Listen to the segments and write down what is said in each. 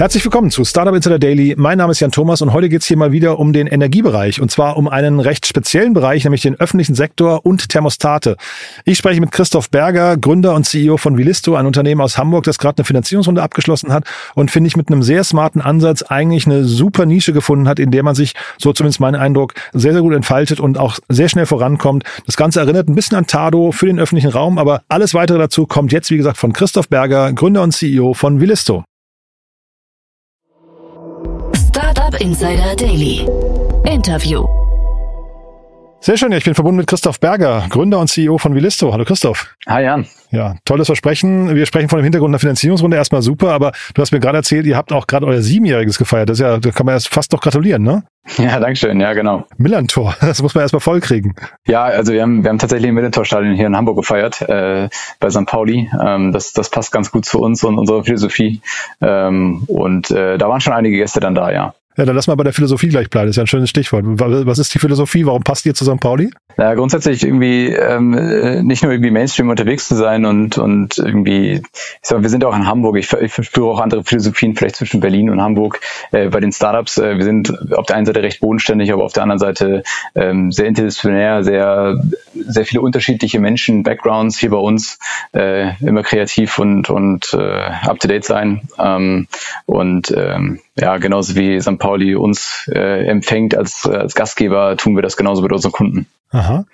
Herzlich willkommen zu Startup Insider Daily. Mein Name ist Jan Thomas und heute geht es hier mal wieder um den Energiebereich und zwar um einen recht speziellen Bereich, nämlich den öffentlichen Sektor und Thermostate. Ich spreche mit Christoph Berger, Gründer und CEO von Vilisto, ein Unternehmen aus Hamburg, das gerade eine Finanzierungsrunde abgeschlossen hat und finde ich mit einem sehr smarten Ansatz eigentlich eine super Nische gefunden hat, in der man sich, so zumindest mein Eindruck, sehr, sehr gut entfaltet und auch sehr schnell vorankommt. Das Ganze erinnert ein bisschen an Tado für den öffentlichen Raum, aber alles weitere dazu kommt jetzt, wie gesagt, von Christoph Berger, Gründer und CEO von Vilisto. Startup Insider Daily. Interview. Sehr schön, ja, ich bin verbunden mit Christoph Berger, Gründer und CEO von Vilisto. Hallo Christoph. Hi Jan. Ja, tolles Versprechen. Wir sprechen von dem Hintergrund der Finanzierungsrunde erstmal super, aber du hast mir gerade erzählt, ihr habt auch gerade euer Siebenjähriges gefeiert. Das ist ja, da kann man erst fast doch gratulieren, ne? Ja, danke schön. Ja, genau. Millantor, das muss man erstmal voll kriegen. Ja, also wir haben, wir haben tatsächlich im Millantor-Stadion hier in Hamburg gefeiert, äh, bei St. Pauli. Ähm, das, das passt ganz gut zu uns und unserer Philosophie. Ähm, und äh, da waren schon einige Gäste dann da, ja. Ja, dann lass mal bei der Philosophie gleich bleiben. Das ist ja ein schönes Stichwort. Was ist die Philosophie? Warum passt ihr zu St. Pauli? Ja, grundsätzlich irgendwie ähm, äh, nicht nur irgendwie Mainstream unterwegs zu sein und und irgendwie, ich sag, wir sind auch in Hamburg. Ich, ich verspüre auch andere Philosophien vielleicht zwischen Berlin und Hamburg. Äh, bei den Startups, äh, wir sind auf der einen Seite recht bodenständig, aber auf der anderen Seite ähm, sehr interdisziplinär, sehr sehr viele unterschiedliche Menschen, Backgrounds hier bei uns, äh, immer kreativ und und äh, up to date sein ähm, und ähm, ja, genauso wie St. Pauli uns äh, empfängt als, als Gastgeber, tun wir das genauso mit unseren Kunden. Aha.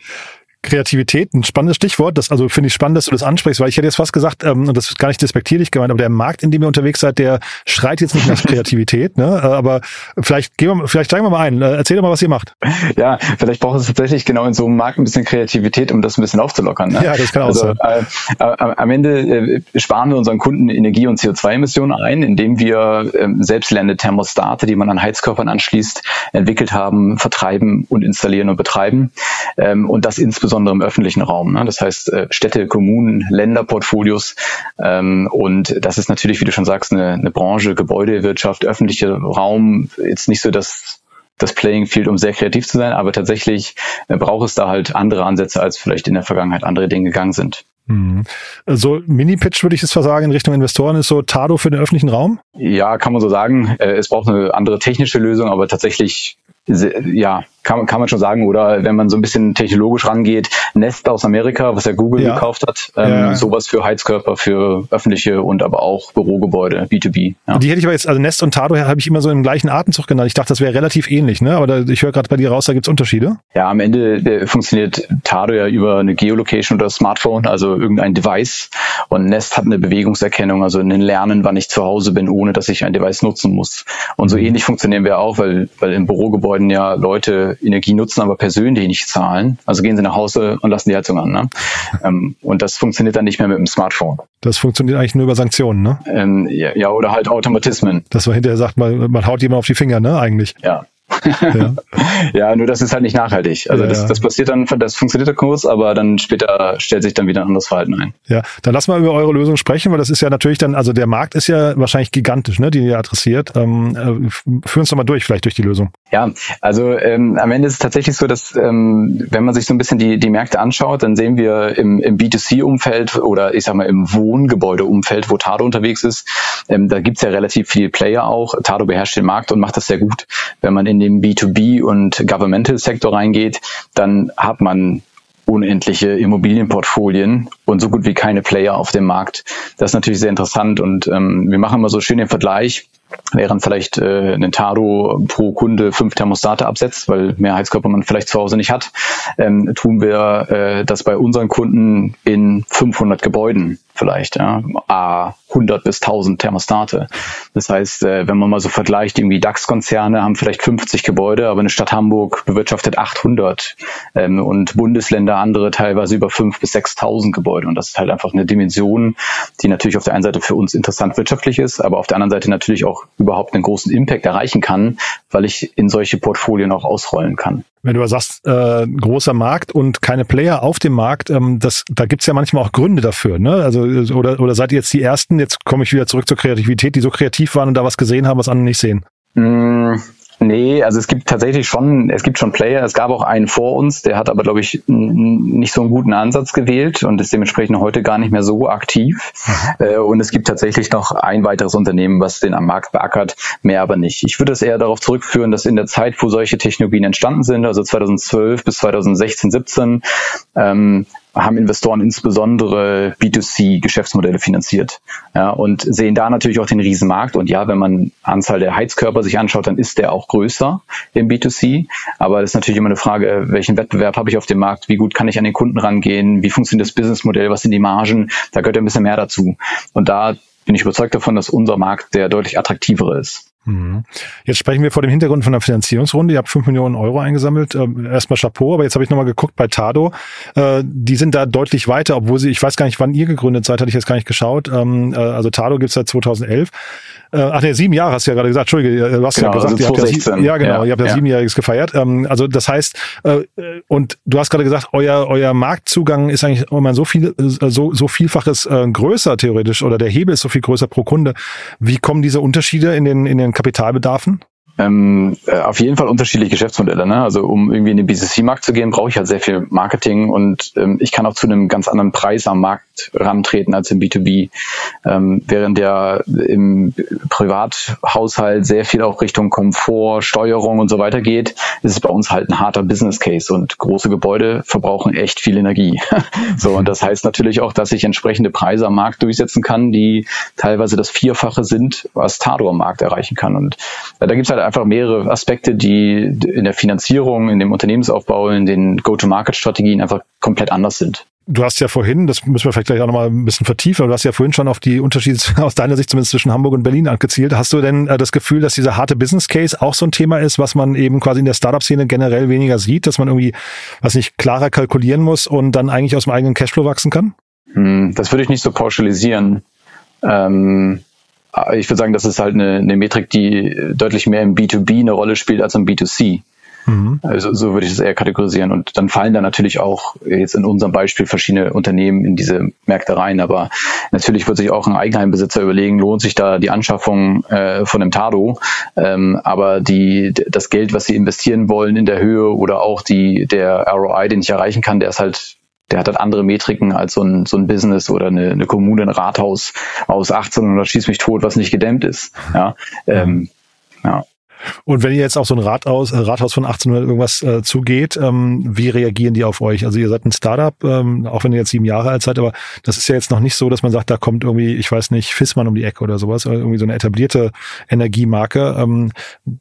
Kreativität, ein spannennes Stichwort. Das also finde ich spannend, dass du das ansprichst, weil ich hätte jetzt fast gesagt, ähm, und das ist gar nicht despektierlich gemeint, aber der Markt, in dem ihr unterwegs seid, der schreit jetzt nicht nach Kreativität, ne? Äh, aber vielleicht gehen wir, vielleicht steigen wir mal ein. Äh, erzähl doch mal, was ihr macht. Ja, vielleicht braucht es tatsächlich genau in so einem Markt ein bisschen Kreativität, um das ein bisschen aufzulockern. Ne? Ja, das kann auch also, sein. Äh, äh, am Ende äh, sparen wir unseren Kunden Energie- und CO2-Emissionen ein, indem wir äh, selbstlernende Thermostate, die man an Heizkörpern anschließt, entwickelt haben, vertreiben und installieren und betreiben. Ähm, und das insbesondere insbesondere im öffentlichen Raum. Ne? Das heißt äh, Städte, Kommunen, Länderportfolios. Ähm, und das ist natürlich, wie du schon sagst, eine, eine Branche, Gebäudewirtschaft, öffentlicher Raum. Jetzt nicht so das das Playing Field, um sehr kreativ zu sein, aber tatsächlich äh, braucht es da halt andere Ansätze, als vielleicht in der Vergangenheit andere Dinge gegangen sind. Mhm. So Mini-Pitch würde ich es versagen in Richtung Investoren ist so Tado für den öffentlichen Raum? Ja, kann man so sagen. Äh, es braucht eine andere technische Lösung, aber tatsächlich ja, kann, kann man schon sagen. Oder wenn man so ein bisschen technologisch rangeht, Nest aus Amerika, was ja Google ja. gekauft hat, ähm, ja. sowas für Heizkörper, für öffentliche und aber auch Bürogebäude, B2B. Ja. Die hätte ich aber jetzt, also Nest und Tado habe ich immer so im gleichen Atemzug genannt. Ich dachte, das wäre relativ ähnlich, ne? Aber da, ich höre gerade bei dir raus, da gibt's Unterschiede. Ja, am Ende äh, funktioniert Tado ja über eine Geolocation oder Smartphone, also irgendein Device. Und Nest hat eine Bewegungserkennung, also ein Lernen, wann ich zu Hause bin, ohne dass ich ein Device nutzen muss. Und so mhm. ähnlich funktionieren wir auch, weil, weil im Bürogebäuden ja Leute Energie nutzen, aber persönlich nicht zahlen. Also gehen sie nach Hause und lassen die Heizung an. Ne? ähm, und das funktioniert dann nicht mehr mit dem Smartphone. Das funktioniert eigentlich nur über Sanktionen, ne? Ähm, ja, ja, oder halt Automatismen. Dass man hinterher sagt, man, man haut jemand auf die Finger, ne, eigentlich. Ja, ja. ja, nur das ist halt nicht nachhaltig. Also ja, das, das passiert dann, das funktioniert dann kurz, aber dann später stellt sich dann wieder ein anderes Verhalten ein. Ja, dann lass mal über eure Lösung sprechen, weil das ist ja natürlich dann, also der Markt ist ja wahrscheinlich gigantisch, ne, den ihr adressiert. Ähm, äh, führ uns doch mal durch, vielleicht durch die Lösung. Ja, also ähm, am Ende ist es tatsächlich so, dass ähm, wenn man sich so ein bisschen die, die Märkte anschaut, dann sehen wir im, im B2C-Umfeld oder ich sag mal im Wohngebäudeumfeld, wo Tado unterwegs ist, ähm, da gibt's ja relativ viele Player auch. Tado beherrscht den Markt und macht das sehr gut. Wenn man in in den B2B und Governmental Sektor reingeht, dann hat man unendliche Immobilienportfolien und so gut wie keine Player auf dem Markt. Das ist natürlich sehr interessant und ähm, wir machen immer so schön den Vergleich, während vielleicht äh, ein Tado pro Kunde fünf Thermostate absetzt, weil mehr Heizkörper man vielleicht zu Hause nicht hat, ähm, tun wir äh, das bei unseren Kunden in 500 Gebäuden vielleicht, ja, A 100 bis 1000 Thermostate. Das heißt, äh, wenn man mal so vergleicht, irgendwie DAX-Konzerne haben vielleicht 50 Gebäude, aber eine Stadt Hamburg bewirtschaftet 800 ähm, und Bundesländer andere teilweise über 5 bis 6.000 Gebäude. Und das ist halt einfach eine Dimension, die natürlich auf der einen Seite für uns interessant wirtschaftlich ist, aber auf der anderen Seite natürlich auch überhaupt einen großen Impact erreichen kann, weil ich in solche Portfolien auch ausrollen kann wenn du sagst, äh, großer Markt und keine Player auf dem Markt, ähm, das, da gibt's ja manchmal auch Gründe dafür. Ne? Also oder, oder seid ihr jetzt die Ersten, jetzt komme ich wieder zurück zur Kreativität, die so kreativ waren und da was gesehen haben, was andere nicht sehen? Nee, also es gibt tatsächlich schon, es gibt schon Player. Es gab auch einen vor uns, der hat aber, glaube ich, nicht so einen guten Ansatz gewählt und ist dementsprechend heute gar nicht mehr so aktiv. Mhm. Äh, und es gibt tatsächlich noch ein weiteres Unternehmen, was den am Markt beackert, mehr aber nicht. Ich würde es eher darauf zurückführen, dass in der Zeit, wo solche Technologien entstanden sind, also 2012 bis 2016, 17, ähm, haben Investoren insbesondere B2C-Geschäftsmodelle finanziert ja, und sehen da natürlich auch den Riesenmarkt. Und ja, wenn man Anzahl der Heizkörper sich anschaut, dann ist der auch größer im B2C. Aber das ist natürlich immer eine Frage, welchen Wettbewerb habe ich auf dem Markt? Wie gut kann ich an den Kunden rangehen? Wie funktioniert das Businessmodell? Was sind die Margen? Da gehört ein bisschen mehr dazu. Und da bin ich überzeugt davon, dass unser Markt der deutlich attraktivere ist. Mhm. Jetzt sprechen wir vor dem Hintergrund von der Finanzierungsrunde. Ihr habt fünf Millionen Euro eingesammelt. Ähm, erstmal Chapeau, aber jetzt habe ich nochmal geguckt bei Tado. Äh, die sind da deutlich weiter, obwohl sie, ich weiß gar nicht, wann ihr gegründet seid, hatte ich jetzt gar nicht geschaut. Ähm, äh, also Tado gibt's seit 2011. Äh, ach nee, sieben Jahre hast du ja gerade gesagt. Entschuldige, du hast genau, ja gesagt, also ihr habt ja, ja, genau, ja, ihr habt ja, ja. siebenjähriges gefeiert. Ähm, also das heißt, und du hast gerade gesagt, euer euer Marktzugang ist eigentlich immer so viel so so vielfaches größer theoretisch oder der Hebel ist so viel größer pro Kunde. Wie kommen diese Unterschiede in den in den Kapitalbedarfen? Ähm, äh, auf jeden Fall unterschiedliche Geschäftsmodelle. Ne? Also um irgendwie in den B2C-Markt zu gehen, brauche ich halt sehr viel Marketing und ähm, ich kann auch zu einem ganz anderen Preis am Markt rantreten als im B2B. Ähm, während der im Privathaushalt sehr viel auch Richtung Komfort, Steuerung und so weiter geht, ist es bei uns halt ein harter Business Case und große Gebäude verbrauchen echt viel Energie. so und das heißt natürlich auch, dass ich entsprechende Preise am Markt durchsetzen kann, die teilweise das Vierfache sind, was Tado am Markt erreichen kann. Und äh, da gibt es halt einfach mehrere Aspekte, die in der Finanzierung, in dem Unternehmensaufbau, in den Go-to-Market-Strategien einfach komplett anders sind. Du hast ja vorhin, das müssen wir vielleicht gleich auch nochmal ein bisschen vertiefen, aber du hast ja vorhin schon auf die Unterschiede aus deiner Sicht zumindest zwischen Hamburg und Berlin angezielt. Hast du denn äh, das Gefühl, dass dieser harte Business Case auch so ein Thema ist, was man eben quasi in der Startup-Szene generell weniger sieht, dass man irgendwie, was nicht, klarer kalkulieren muss und dann eigentlich aus dem eigenen Cashflow wachsen kann? Hm, das würde ich nicht so pauschalisieren. Ähm ich würde sagen, das ist halt eine, eine Metrik, die deutlich mehr im B2B eine Rolle spielt als im B2C. Mhm. Also so würde ich es eher kategorisieren. Und dann fallen da natürlich auch jetzt in unserem Beispiel verschiedene Unternehmen in diese Märkte rein. Aber natürlich wird sich auch ein Eigenheimbesitzer überlegen, lohnt sich da die Anschaffung äh, von einem Tado. Ähm, aber die, das Geld, was sie investieren wollen in der Höhe oder auch die, der ROI, den ich erreichen kann, der ist halt der hat halt andere Metriken als so ein, so ein Business oder eine, eine Kommune, ein Rathaus aus 1800 schieß mich tot, was nicht gedämmt ist. Ja, ähm, ja. Und wenn ihr jetzt auch so ein Rathaus, äh, Rathaus von 1800 irgendwas äh, zugeht, ähm, wie reagieren die auf euch? Also ihr seid ein Startup, ähm, auch wenn ihr jetzt sieben Jahre alt seid, aber das ist ja jetzt noch nicht so, dass man sagt, da kommt irgendwie, ich weiß nicht, Fissmann um die Ecke oder sowas, oder irgendwie so eine etablierte Energiemarke. Ähm,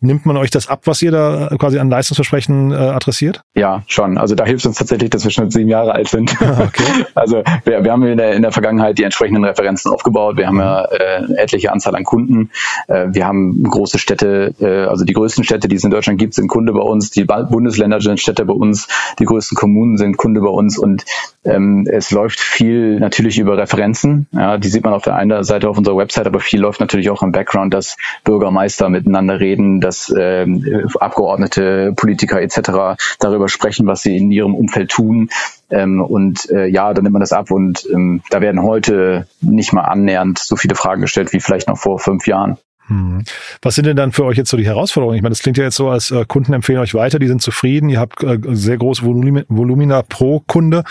nimmt man euch das ab, was ihr da quasi an Leistungsversprechen äh, adressiert? Ja, schon. Also da hilft uns tatsächlich, dass wir schon sieben Jahre alt sind. Ah, okay. Also wir, wir haben in der, in der Vergangenheit die entsprechenden Referenzen aufgebaut. Wir haben ja äh, etliche Anzahl an Kunden. Äh, wir haben große Städte, äh, also die größten Städte, die es in Deutschland gibt, sind Kunde bei uns, die Bundesländer sind Städte bei uns, die größten Kommunen sind Kunde bei uns und ähm, es läuft viel natürlich über Referenzen. Ja, die sieht man auf der einen Seite auf unserer Website, aber viel läuft natürlich auch im Background, dass Bürgermeister miteinander reden, dass ähm, Abgeordnete, Politiker etc. darüber sprechen, was sie in ihrem Umfeld tun. Ähm, und äh, ja, dann nimmt man das ab und ähm, da werden heute nicht mal annähernd so viele Fragen gestellt wie vielleicht noch vor fünf Jahren. Hm. Was sind denn dann für euch jetzt so die Herausforderungen? Ich meine, das klingt ja jetzt so, als äh, Kunden empfehlen euch weiter, die sind zufrieden, ihr habt äh, sehr große Volumina, Volumina pro Kunde.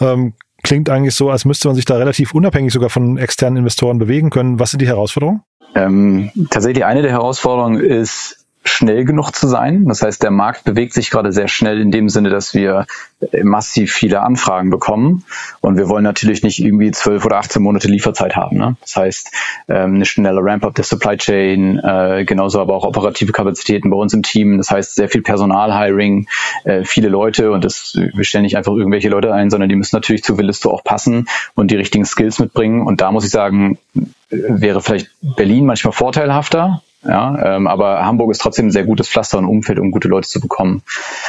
Ähm, klingt eigentlich so, als müsste man sich da relativ unabhängig sogar von externen Investoren bewegen können. Was sind die Herausforderungen? Ähm, tatsächlich eine der Herausforderungen ist, schnell genug zu sein. Das heißt, der Markt bewegt sich gerade sehr schnell in dem Sinne, dass wir äh, massiv viele Anfragen bekommen. Und wir wollen natürlich nicht irgendwie zwölf oder 18 Monate Lieferzeit haben. Ne? Das heißt, ähm, eine schnelle Ramp-up der Supply Chain, äh, genauso aber auch operative Kapazitäten bei uns im Team. Das heißt, sehr viel Personal-Hiring, äh, viele Leute und das, wir stellen nicht einfach irgendwelche Leute ein, sondern die müssen natürlich zu Willisto auch passen und die richtigen Skills mitbringen. Und da muss ich sagen, wäre vielleicht Berlin manchmal vorteilhafter, ja, ähm, aber Hamburg ist trotzdem ein sehr gutes Pflaster und Umfeld, um gute Leute zu bekommen.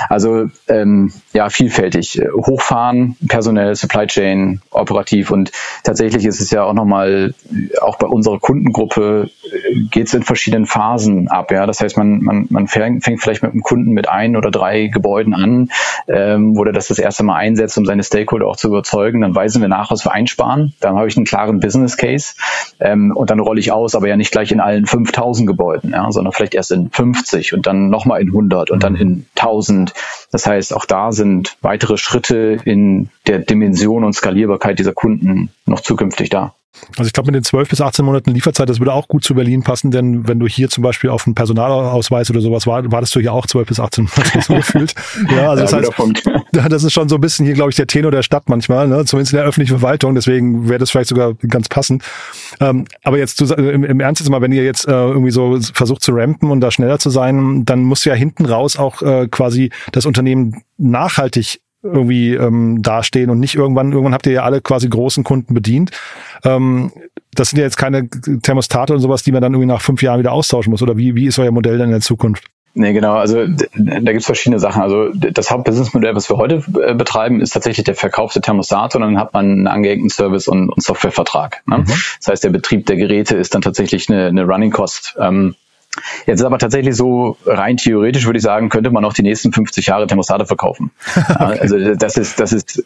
Also ähm, ja, vielfältig. Hochfahren, personell, Supply Chain, operativ und tatsächlich ist es ja auch nochmal, auch bei unserer Kundengruppe äh, geht es in verschiedenen Phasen ab. Ja, das heißt, man, man, man fängt, vielleicht mit einem Kunden mit ein oder drei Gebäuden an, ähm, wo er das das erste Mal einsetzt, um seine Stakeholder auch zu überzeugen. Dann weisen wir nach, was wir einsparen. Dann habe ich einen klaren Business Case ähm, und dann rolle ich aus, aber ja nicht gleich in allen 5000 Gebäuden Gebäuden, ja, sondern vielleicht erst in 50 und dann nochmal in 100 und dann mhm. in 1000. Das heißt, auch da sind weitere Schritte in der Dimension und Skalierbarkeit dieser Kunden noch zukünftig da. Also ich glaube, mit den 12 bis 18 Monaten Lieferzeit, das würde auch gut zu Berlin passen, denn wenn du hier zum Beispiel auf einen Personalausweis oder sowas war, wartest du hier auch 12 bis 18 Monate so gefühlt. Ja, also ja, das heißt, das ist schon so ein bisschen hier, glaube ich, der Tenor der Stadt manchmal, ne? zumindest in der öffentlichen Verwaltung, deswegen wäre das vielleicht sogar ganz passend. Ähm, aber jetzt zu, im, im Ernst jetzt mal, wenn ihr jetzt äh, irgendwie so versucht zu rampen und da schneller zu sein, dann muss ja hinten raus auch äh, quasi das Unternehmen nachhaltig irgendwie ähm, dastehen und nicht irgendwann, irgendwann habt ihr ja alle quasi großen Kunden bedient. Ähm, das sind ja jetzt keine Thermostate und sowas, die man dann irgendwie nach fünf Jahren wieder austauschen muss. Oder wie, wie ist euer Modell denn in der Zukunft? Nee, genau. Also da gibt's verschiedene Sachen. Also das Hauptbusinessmodell, was wir heute äh, betreiben, ist tatsächlich der Verkauf der Thermostate und dann hat man einen angehängten Service- und, und Softwarevertrag. Ne? Mhm. Das heißt, der Betrieb der Geräte ist dann tatsächlich eine, eine Running Cost. Ähm, Jetzt ist aber tatsächlich so, rein theoretisch würde ich sagen, könnte man noch die nächsten 50 Jahre Thermostate verkaufen. okay. Also das ist, das ist,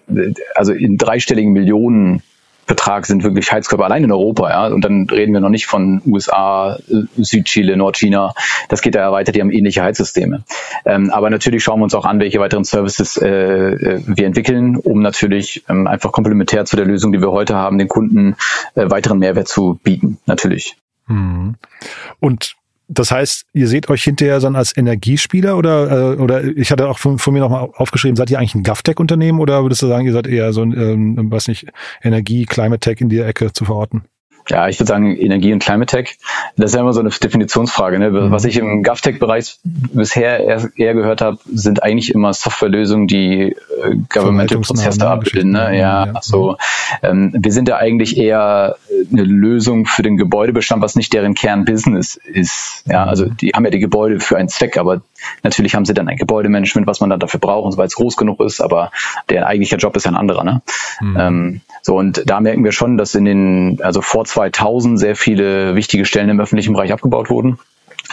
also in dreistelligen Millionen Betrag sind wirklich Heizkörper allein in Europa, ja. Und dann reden wir noch nicht von USA, Südchile, Nordchina. Das geht ja weiter, die haben ähnliche Heizsysteme. Ähm, aber natürlich schauen wir uns auch an, welche weiteren Services äh, äh, wir entwickeln, um natürlich ähm, einfach komplementär zu der Lösung, die wir heute haben, den Kunden äh, weiteren Mehrwert zu bieten, natürlich. Mhm. Und das heißt, ihr seht euch hinterher dann als Energiespieler oder, äh, oder ich hatte auch von, von mir nochmal aufgeschrieben, seid ihr eigentlich ein GovTech-Unternehmen oder würdest du sagen, ihr seid eher so ein, ähm, was nicht, Energie, Climate Tech in die Ecke zu verorten? Ja, ich würde sagen Energie und Climate Tech. Das ist ja immer so eine Definitionsfrage. Ne? Mhm. Was ich im GovTech-Bereich bisher eher, eher gehört habe, sind eigentlich immer Softwarelösungen, die äh, Governmental-Prozesse abbilden. Ne? Ja, ja, so. Ähm, wir sind ja eigentlich eher eine Lösung für den Gebäudebestand, was nicht deren Kernbusiness ist. Ja, also die haben ja die Gebäude für einen Zweck, aber natürlich haben sie dann ein Gebäudemanagement, was man dann dafür braucht, weil es groß genug ist, aber der eigentliche Job ist ja ein anderer. Ne? Mhm. Ähm, so, und da merken wir schon, dass in den, also vor 2000 sehr viele wichtige Stellen im öffentlichen Bereich abgebaut wurden.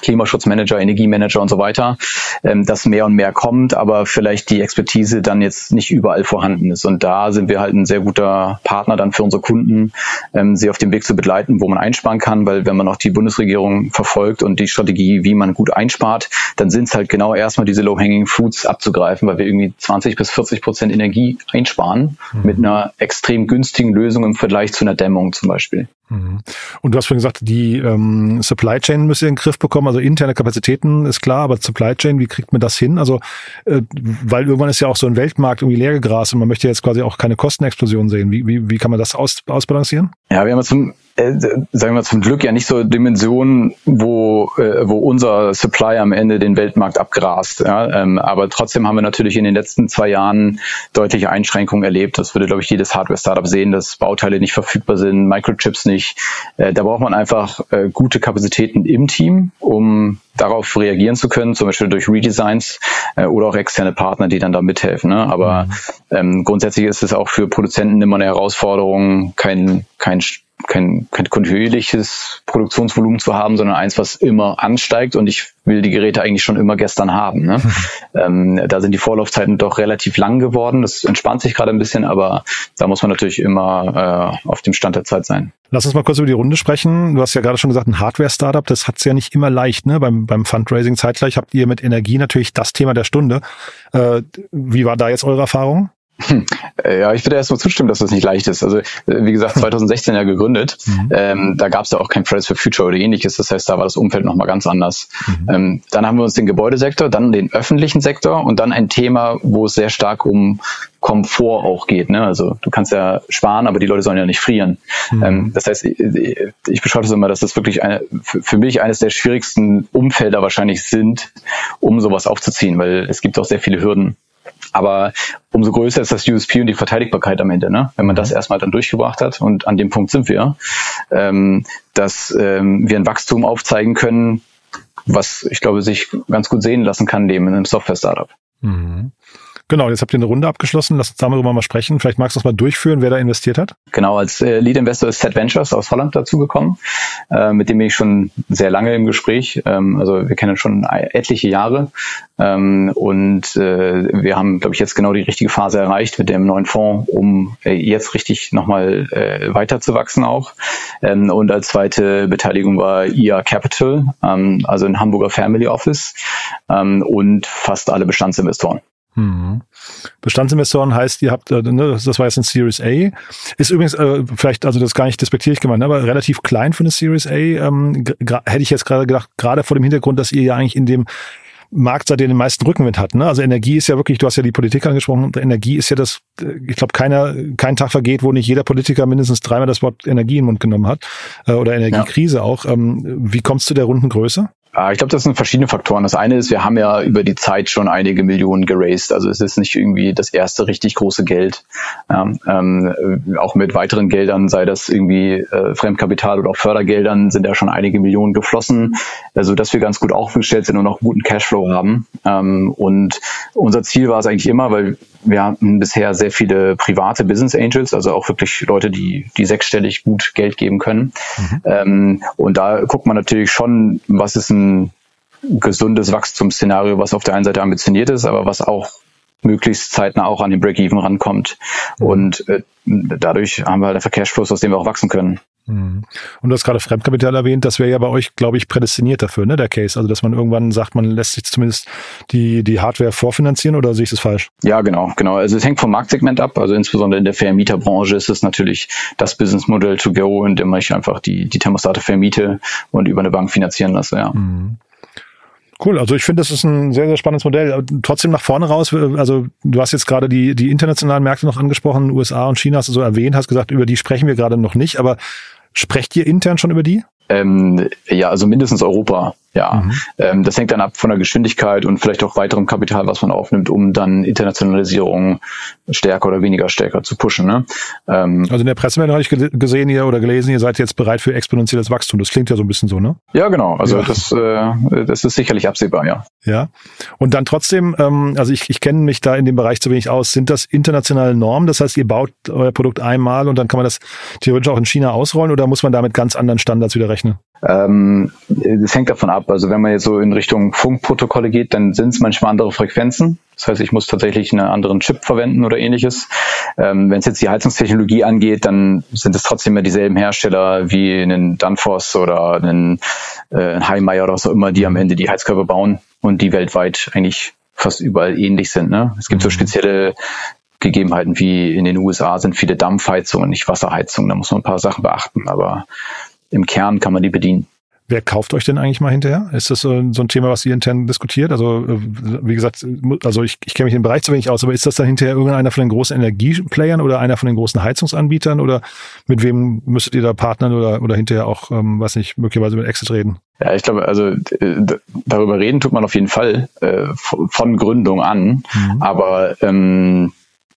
Klimaschutzmanager, Energiemanager und so weiter, ähm, dass mehr und mehr kommt, aber vielleicht die Expertise dann jetzt nicht überall vorhanden ist. Und da sind wir halt ein sehr guter Partner dann für unsere Kunden, ähm, sie auf dem Weg zu begleiten, wo man einsparen kann, weil wenn man auch die Bundesregierung verfolgt und die Strategie, wie man gut einspart, dann sind es halt genau erstmal diese Low-Hanging Fruits abzugreifen, weil wir irgendwie 20 bis 40 Prozent Energie einsparen mhm. mit einer extrem günstigen Lösung im Vergleich zu einer Dämmung zum Beispiel. Mhm. Und du hast vorhin gesagt, die ähm, Supply Chain müsst ihr in den Griff bekommen, also interne Kapazitäten ist klar, aber Supply Chain, wie kriegt man das hin? Also, äh, weil irgendwann ist ja auch so ein Weltmarkt irgendwie leer gegrast und man möchte jetzt quasi auch keine Kostenexplosion sehen. Wie, wie, wie kann man das aus, ausbalancieren? Ja, wir haben zum äh, sagen wir zum Glück ja nicht so Dimensionen, wo, äh, wo unser Supply am Ende den Weltmarkt abgrast. Ja? Ähm, aber trotzdem haben wir natürlich in den letzten zwei Jahren deutliche Einschränkungen erlebt. Das würde, glaube ich, jedes Hardware-Startup sehen, dass Bauteile nicht verfügbar sind, Microchips nicht. Äh, da braucht man einfach äh, gute Kapazitäten im Team, um darauf reagieren zu können, zum Beispiel durch Redesigns äh, oder auch externe Partner, die dann da mithelfen. Ne? Aber mhm. ähm, grundsätzlich ist es auch für Produzenten immer eine Herausforderung, kein, kein kein, kein kontinuierliches Produktionsvolumen zu haben, sondern eins, was immer ansteigt und ich will die Geräte eigentlich schon immer gestern haben. Ne? ähm, da sind die Vorlaufzeiten doch relativ lang geworden. Das entspannt sich gerade ein bisschen, aber da muss man natürlich immer äh, auf dem Stand der Zeit sein. Lass uns mal kurz über die Runde sprechen. Du hast ja gerade schon gesagt, ein Hardware-Startup, das hat's ja nicht immer leicht. Ne? Beim, beim Fundraising zeitgleich habt ihr mit Energie natürlich das Thema der Stunde. Äh, wie war da jetzt eure Erfahrung? Hm. Ja, ich würde erstmal zustimmen, dass das nicht leicht ist. Also wie gesagt, 2016 ja gegründet. Mhm. Ähm, da gab es ja auch kein Fridays for Future oder ähnliches. Das heißt, da war das Umfeld nochmal ganz anders. Mhm. Ähm, dann haben wir uns den Gebäudesektor, dann den öffentlichen Sektor und dann ein Thema, wo es sehr stark um Komfort auch geht. Ne? Also du kannst ja sparen, aber die Leute sollen ja nicht frieren. Mhm. Ähm, das heißt, ich, ich beschreibe es immer, dass das wirklich eine, für mich eines der schwierigsten Umfelder wahrscheinlich sind, um sowas aufzuziehen, weil es gibt auch sehr viele Hürden. Aber umso größer ist das USP und die Verteidigbarkeit am Ende, ne? wenn man das mhm. erstmal dann durchgebracht hat. Und an dem Punkt sind wir, ähm, dass ähm, wir ein Wachstum aufzeigen können, was ich glaube sich ganz gut sehen lassen kann neben einem Software-Startup. Mhm. Genau, jetzt habt ihr eine Runde abgeschlossen. Lass uns darüber mal sprechen. Vielleicht magst du das mal durchführen, wer da investiert hat. Genau, als äh, Lead Investor ist Set Ventures aus Holland dazugekommen. Äh, mit dem bin ich schon sehr lange im Gespräch. Ähm, also wir kennen schon etliche Jahre. Ähm, und äh, wir haben, glaube ich, jetzt genau die richtige Phase erreicht mit dem neuen Fonds, um äh, jetzt richtig nochmal äh, weiter auch. Ähm, und als zweite Beteiligung war IA Capital, ähm, also ein Hamburger Family Office ähm, und fast alle Bestandsinvestoren. Mhm. Bestandsinvestoren heißt, ihr habt, äh, ne, das war jetzt ein Series A. Ist übrigens, äh, vielleicht, also das gar nicht despektierlich gemeint, aber relativ klein für eine Series A. Ähm, hätte ich jetzt gerade gedacht, gerade vor dem Hintergrund, dass ihr ja eigentlich in dem Markt seid, der den meisten Rückenwind hat. Ne? Also Energie ist ja wirklich, du hast ja die Politik angesprochen, Energie ist ja das, ich glaube, keiner, kein Tag vergeht, wo nicht jeder Politiker mindestens dreimal das Wort Energie in den Mund genommen hat äh, oder Energiekrise ja. auch. Ähm, wie kommst du der runden Größe? Ah, ich glaube, das sind verschiedene Faktoren. Das eine ist, wir haben ja über die Zeit schon einige Millionen geraced. Also es ist nicht irgendwie das erste richtig große Geld. Ähm, auch mit weiteren Geldern, sei das irgendwie äh, Fremdkapital oder auch Fördergeldern, sind ja schon einige Millionen geflossen, also dass wir ganz gut aufgestellt sind und auch guten Cashflow haben. Ähm, und unser Ziel war es eigentlich immer, weil wir hatten bisher sehr viele private Business Angels, also auch wirklich Leute, die, die sechsstellig gut Geld geben können. Mhm. Ähm, und da guckt man natürlich schon, was ist ein gesundes Wachstumsszenario, was auf der einen Seite ambitioniert ist, aber was auch möglichst zeitnah auch an den Break-Even rankommt. Mhm. Und äh, dadurch haben wir halt einfach Cashflows, aus denen wir auch wachsen können. Mhm. Und du hast gerade Fremdkapital erwähnt, das wäre ja bei euch, glaube ich, prädestiniert dafür, ne, der Case. Also, dass man irgendwann sagt, man lässt sich zumindest die, die Hardware vorfinanzieren oder sehe ich das falsch? Ja, genau, genau. Also, es hängt vom Marktsegment ab. Also, insbesondere in der Vermieterbranche ist es natürlich das Businessmodell to go, in dem ich einfach die, die Thermostate vermiete und über eine Bank finanzieren lasse, ja. Mhm. Cool, also ich finde, das ist ein sehr, sehr spannendes Modell. Trotzdem nach vorne raus, also du hast jetzt gerade die, die internationalen Märkte noch angesprochen, USA und China hast du so erwähnt, hast gesagt, über die sprechen wir gerade noch nicht, aber sprecht ihr intern schon über die? Ähm, ja, also mindestens Europa. Ja, mhm. ähm, das hängt dann ab von der Geschwindigkeit und vielleicht auch weiterem Kapital, was man aufnimmt, um dann Internationalisierung stärker oder weniger stärker zu pushen. Ne? Ähm, also in der Pressemeldung habe ich gesehen hier oder gelesen, ihr seid jetzt bereit für exponentielles Wachstum. Das klingt ja so ein bisschen so, ne? Ja, genau. Also ja. das, äh, das ist sicherlich absehbar, ja. Ja. Und dann trotzdem, ähm, also ich, ich kenne mich da in dem Bereich zu wenig aus. Sind das internationale Normen? Das heißt, ihr baut euer Produkt einmal und dann kann man das theoretisch auch in China ausrollen oder muss man da mit ganz anderen Standards wieder rechnen? Ähm, das hängt davon ab. Also wenn man jetzt so in Richtung Funkprotokolle geht, dann sind es manchmal andere Frequenzen. Das heißt, ich muss tatsächlich einen anderen Chip verwenden oder ähnliches. Ähm, wenn es jetzt die Heizungstechnologie angeht, dann sind es trotzdem mehr dieselben Hersteller wie einen Danfoss oder einen, äh, Heimeyer oder was auch immer, die am Ende die Heizkörper bauen und die weltweit eigentlich fast überall ähnlich sind. Ne? Es gibt so mhm. spezielle Gegebenheiten wie in den USA sind viele Dampfheizungen, nicht Wasserheizungen. Da muss man ein paar Sachen beachten, aber im Kern kann man die bedienen. Wer kauft euch denn eigentlich mal hinterher? Ist das so, ein Thema, was ihr intern diskutiert? Also, äh, wie gesagt, also ich, ich kenne mich im Bereich zu wenig aus, aber ist das dann hinterher irgendeiner von den großen Energieplayern oder einer von den großen Heizungsanbietern oder mit wem müsstet ihr da partnern oder, oder hinterher auch, ähm, weiß nicht, möglicherweise mit Exit reden? Ja, ich glaube, also darüber reden tut man auf jeden Fall äh, von Gründung an, mhm. aber ähm,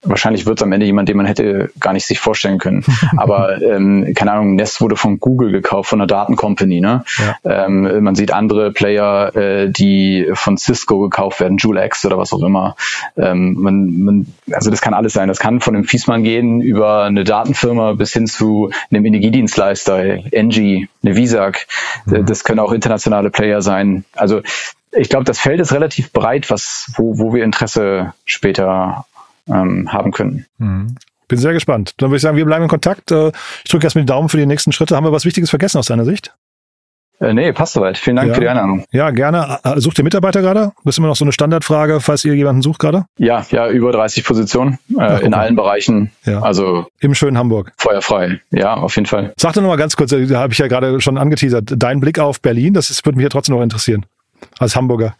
Wahrscheinlich wird es am Ende jemand, den man hätte gar nicht sich vorstellen können. Aber ähm, keine Ahnung, Nest wurde von Google gekauft, von einer Datencompany. Ne? Ja. Ähm, man sieht andere Player, äh, die von Cisco gekauft werden, JuleX oder was auch immer. Ähm, man, man, also das kann alles sein. Das kann von einem Fiesmann gehen über eine Datenfirma bis hin zu einem Energiedienstleister, Engie, eine Visag. Mhm. Das können auch internationale Player sein. Also ich glaube, das Feld ist relativ breit, was, wo, wo wir Interesse später ähm, haben können. Mhm. Bin sehr gespannt. Dann würde ich sagen, wir bleiben in Kontakt. Äh, ich drücke erstmal die Daumen für die nächsten Schritte. Haben wir was Wichtiges vergessen aus deiner Sicht? Äh, nee, passt soweit. Vielen Dank ja. für die Einladung. Ja, gerne. Äh, sucht ihr Mitarbeiter gerade? Das ist immer noch so eine Standardfrage, falls ihr jemanden sucht gerade? Ja, ja, über 30 Positionen äh, okay. in allen Bereichen. Ja. Also im schönen Hamburg. Feuerfrei. Ja, auf jeden Fall. Sag doch noch mal ganz kurz, da habe ich ja gerade schon angeteasert, dein Blick auf Berlin, das ist, würde mich ja trotzdem noch interessieren als Hamburger?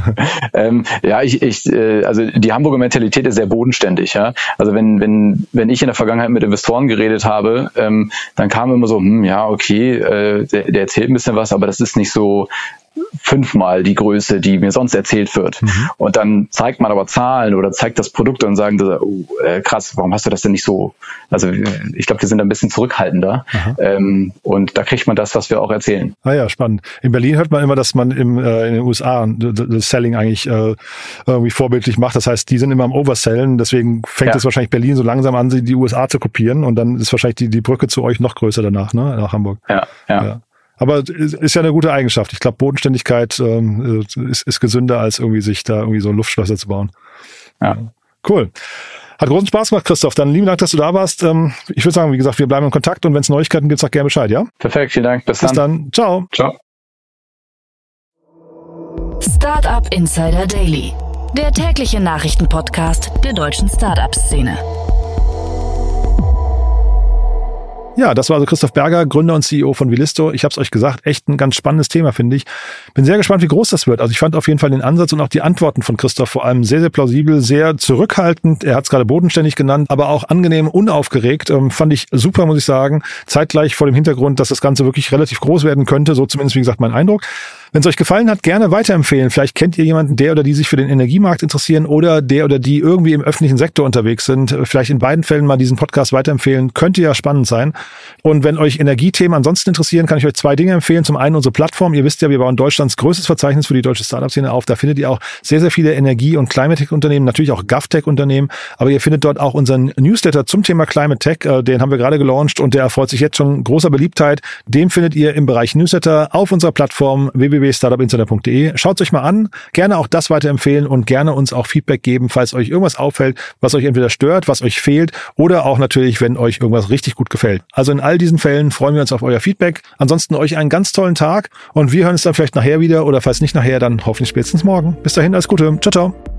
ähm, ja, ich, ich, äh, also die Hamburger Mentalität ist sehr bodenständig. Ja? Also wenn, wenn, wenn ich in der Vergangenheit mit Investoren geredet habe, ähm, dann kam immer so, hm, ja, okay, äh, der, der erzählt ein bisschen was, aber das ist nicht so fünfmal die Größe, die mir sonst erzählt wird. Mhm. Und dann zeigt man aber Zahlen oder zeigt das Produkt und sagen, oh, äh, krass, warum hast du das denn nicht so? Also ich glaube, wir sind ein bisschen zurückhaltender. Ähm, und da kriegt man das, was wir auch erzählen. Ah ja, spannend. In Berlin hört man immer, dass man im, äh, in den USA das Selling eigentlich äh, irgendwie vorbildlich macht. Das heißt, die sind immer am Oversellen. Deswegen fängt ja. es wahrscheinlich Berlin so langsam an, die USA zu kopieren. Und dann ist wahrscheinlich die, die Brücke zu euch noch größer danach, ne? nach Hamburg. ja. ja. ja. Aber ist ja eine gute Eigenschaft. Ich glaube, Bodenständigkeit ähm, ist, ist gesünder, als irgendwie sich da irgendwie so Luftschlösser zu bauen. Ja. Cool. Hat großen Spaß gemacht, Christoph. Dann lieben Dank, dass du da warst. Ähm, ich würde sagen, wie gesagt, wir bleiben in Kontakt und wenn es Neuigkeiten gibt, sag gerne Bescheid, ja? Perfekt, vielen Dank. Bis, Bis dann. dann. Ciao. Ciao. Startup Insider Daily, der tägliche Nachrichtenpodcast der deutschen Startup-Szene. Ja, das war also Christoph Berger, Gründer und CEO von Vilisto. Ich habe es euch gesagt, echt ein ganz spannendes Thema, finde ich. Bin sehr gespannt, wie groß das wird. Also ich fand auf jeden Fall den Ansatz und auch die Antworten von Christoph vor allem sehr, sehr plausibel, sehr zurückhaltend. Er hat es gerade bodenständig genannt, aber auch angenehm unaufgeregt. Ähm, fand ich super, muss ich sagen. Zeitgleich vor dem Hintergrund, dass das Ganze wirklich relativ groß werden könnte. So zumindest, wie gesagt, mein Eindruck. Wenn es euch gefallen hat, gerne weiterempfehlen. Vielleicht kennt ihr jemanden, der oder die sich für den Energiemarkt interessieren oder der oder die irgendwie im öffentlichen Sektor unterwegs sind. Vielleicht in beiden Fällen mal diesen Podcast weiterempfehlen. Könnte ja spannend sein. Und wenn euch Energiethemen ansonsten interessieren, kann ich euch zwei Dinge empfehlen. Zum einen unsere Plattform. Ihr wisst ja, wir bauen Deutschlands größtes Verzeichnis für die deutsche Startup-Szene auf. Da findet ihr auch sehr, sehr viele Energie- und Climate-Tech-Unternehmen, natürlich auch GovTech-Unternehmen. Aber ihr findet dort auch unseren Newsletter zum Thema Climate Tech. Äh, den haben wir gerade gelauncht und der erfreut sich jetzt schon großer Beliebtheit. Den findet ihr im Bereich Newsletter auf unserer Plattform www.startupinsider.com www.startup.de. Schaut euch mal an, gerne auch das weiterempfehlen und gerne uns auch Feedback geben, falls euch irgendwas auffällt, was euch entweder stört, was euch fehlt oder auch natürlich, wenn euch irgendwas richtig gut gefällt. Also in all diesen Fällen freuen wir uns auf euer Feedback. Ansonsten euch einen ganz tollen Tag und wir hören uns dann vielleicht nachher wieder oder falls nicht nachher, dann hoffentlich spätestens morgen. Bis dahin, alles Gute. Ciao, ciao.